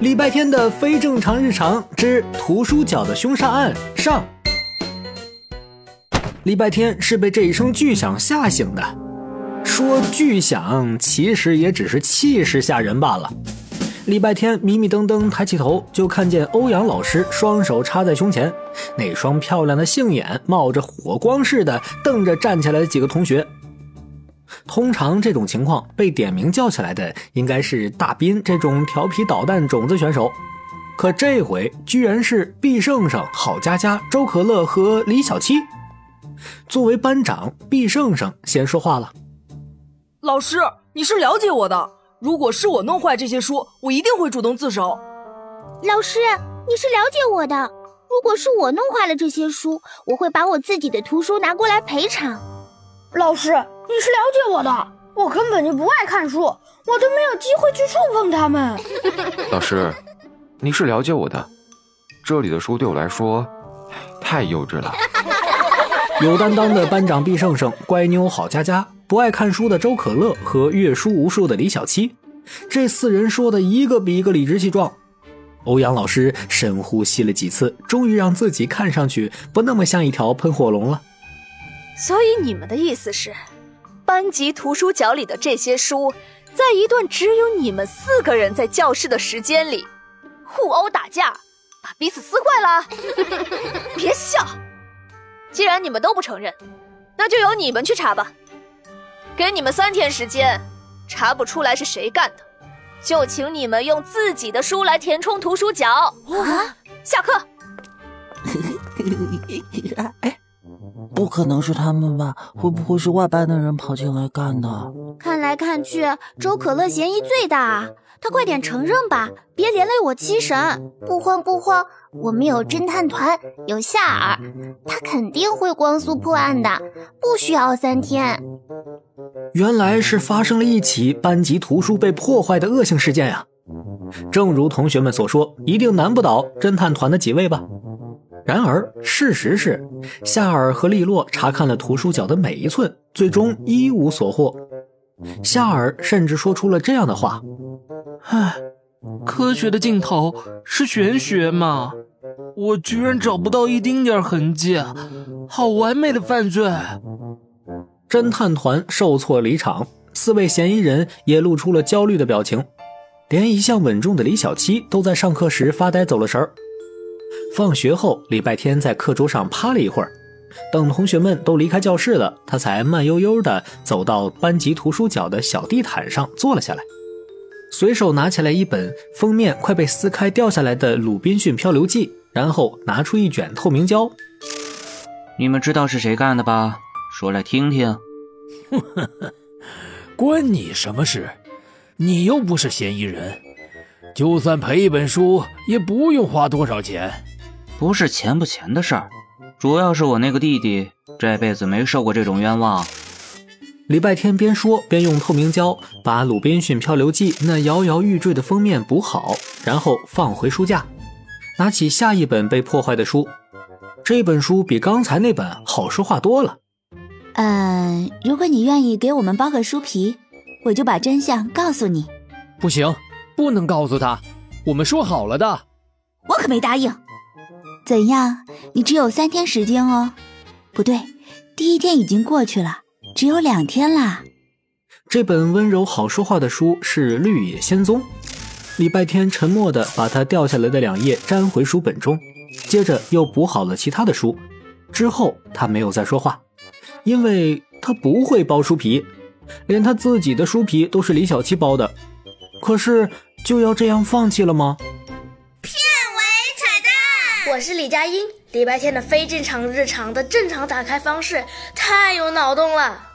礼拜天的非正常日常之图书角的凶杀案上。礼拜天是被这一声巨响吓醒的，说巨响其实也只是气势吓人罢了。礼拜天迷迷瞪瞪抬起头，就看见欧阳老师双手插在胸前，那双漂亮的杏眼冒着火光似的瞪着站起来的几个同学。通常这种情况被点名叫起来的应该是大斌这种调皮捣蛋种子选手，可这回居然是毕胜胜、郝佳佳、周可乐和李小七。作为班长，毕胜胜先说话了：“老师，你是了解我的，如果是我弄坏这些书，我一定会主动自首。老师，你是了解我的，如果是我弄坏了这些书，我会把我自己的图书拿过来赔偿。老师。”你是了解我的，我根本就不爱看书，我都没有机会去触碰它们。老师，你是了解我的，这里的书对我来说太幼稚了。有担当的班长毕胜胜，乖妞郝佳佳，不爱看书的周可乐和阅书无数的李小七，这四人说的一个比一个理直气壮。欧阳老师深呼吸了几次，终于让自己看上去不那么像一条喷火龙了。所以你们的意思是？班级图书角里的这些书，在一段只有你们四个人在教室的时间里，互殴打架，把彼此撕坏了。别笑！既然你们都不承认，那就由你们去查吧。给你们三天时间，查不出来是谁干的，就请你们用自己的书来填充图书角。啊！下课。哎。不可能是他们吧？会不会是外班的人跑进来干的？看来看去，周可乐嫌疑最大。他快点承认吧，别连累我七神。不慌不慌，我们有侦探团，有夏尔，他肯定会光速破案的，不需要三天。原来是发生了一起班级图书被破坏的恶性事件呀！正如同学们所说，一定难不倒侦探团的几位吧？然而，事实是，夏尔和利洛查看了图书角的每一寸，最终一无所获。夏尔甚至说出了这样的话：“唉，科学的尽头是玄学嘛！我居然找不到一丁点痕迹，好完美的犯罪！”侦探团受挫离场，四位嫌疑人也露出了焦虑的表情，连一向稳重的李小七都在上课时发呆走了神儿。放学后，礼拜天在课桌上趴了一会儿，等同学们都离开教室了，他才慢悠悠地走到班级图书角的小地毯上坐了下来，随手拿起来一本封面快被撕开掉下来的《鲁滨逊漂流记》，然后拿出一卷透明胶。你们知道是谁干的吧？说来听听。关你什么事？你又不是嫌疑人，就算赔一本书，也不用花多少钱。不是钱不钱的事儿，主要是我那个弟弟这辈子没受过这种冤枉。礼拜天边说边用透明胶把《鲁滨逊漂流记》那摇摇欲坠的封面补好，然后放回书架，拿起下一本被破坏的书。这本书比刚才那本好说话多了。嗯，如果你愿意给我们包个书皮，我就把真相告诉你。不行，不能告诉他，我们说好了的。我可没答应。怎样？你只有三天时间哦。不对，第一天已经过去了，只有两天啦。这本温柔好说话的书是《绿野仙踪》。礼拜天沉默地把它掉下来的两页粘回书本中，接着又补好了其他的书。之后他没有再说话，因为他不会包书皮，连他自己的书皮都是李小七包的。可是就要这样放弃了吗？我是李佳音，礼拜天的非正常日常的正常打开方式太有脑洞了。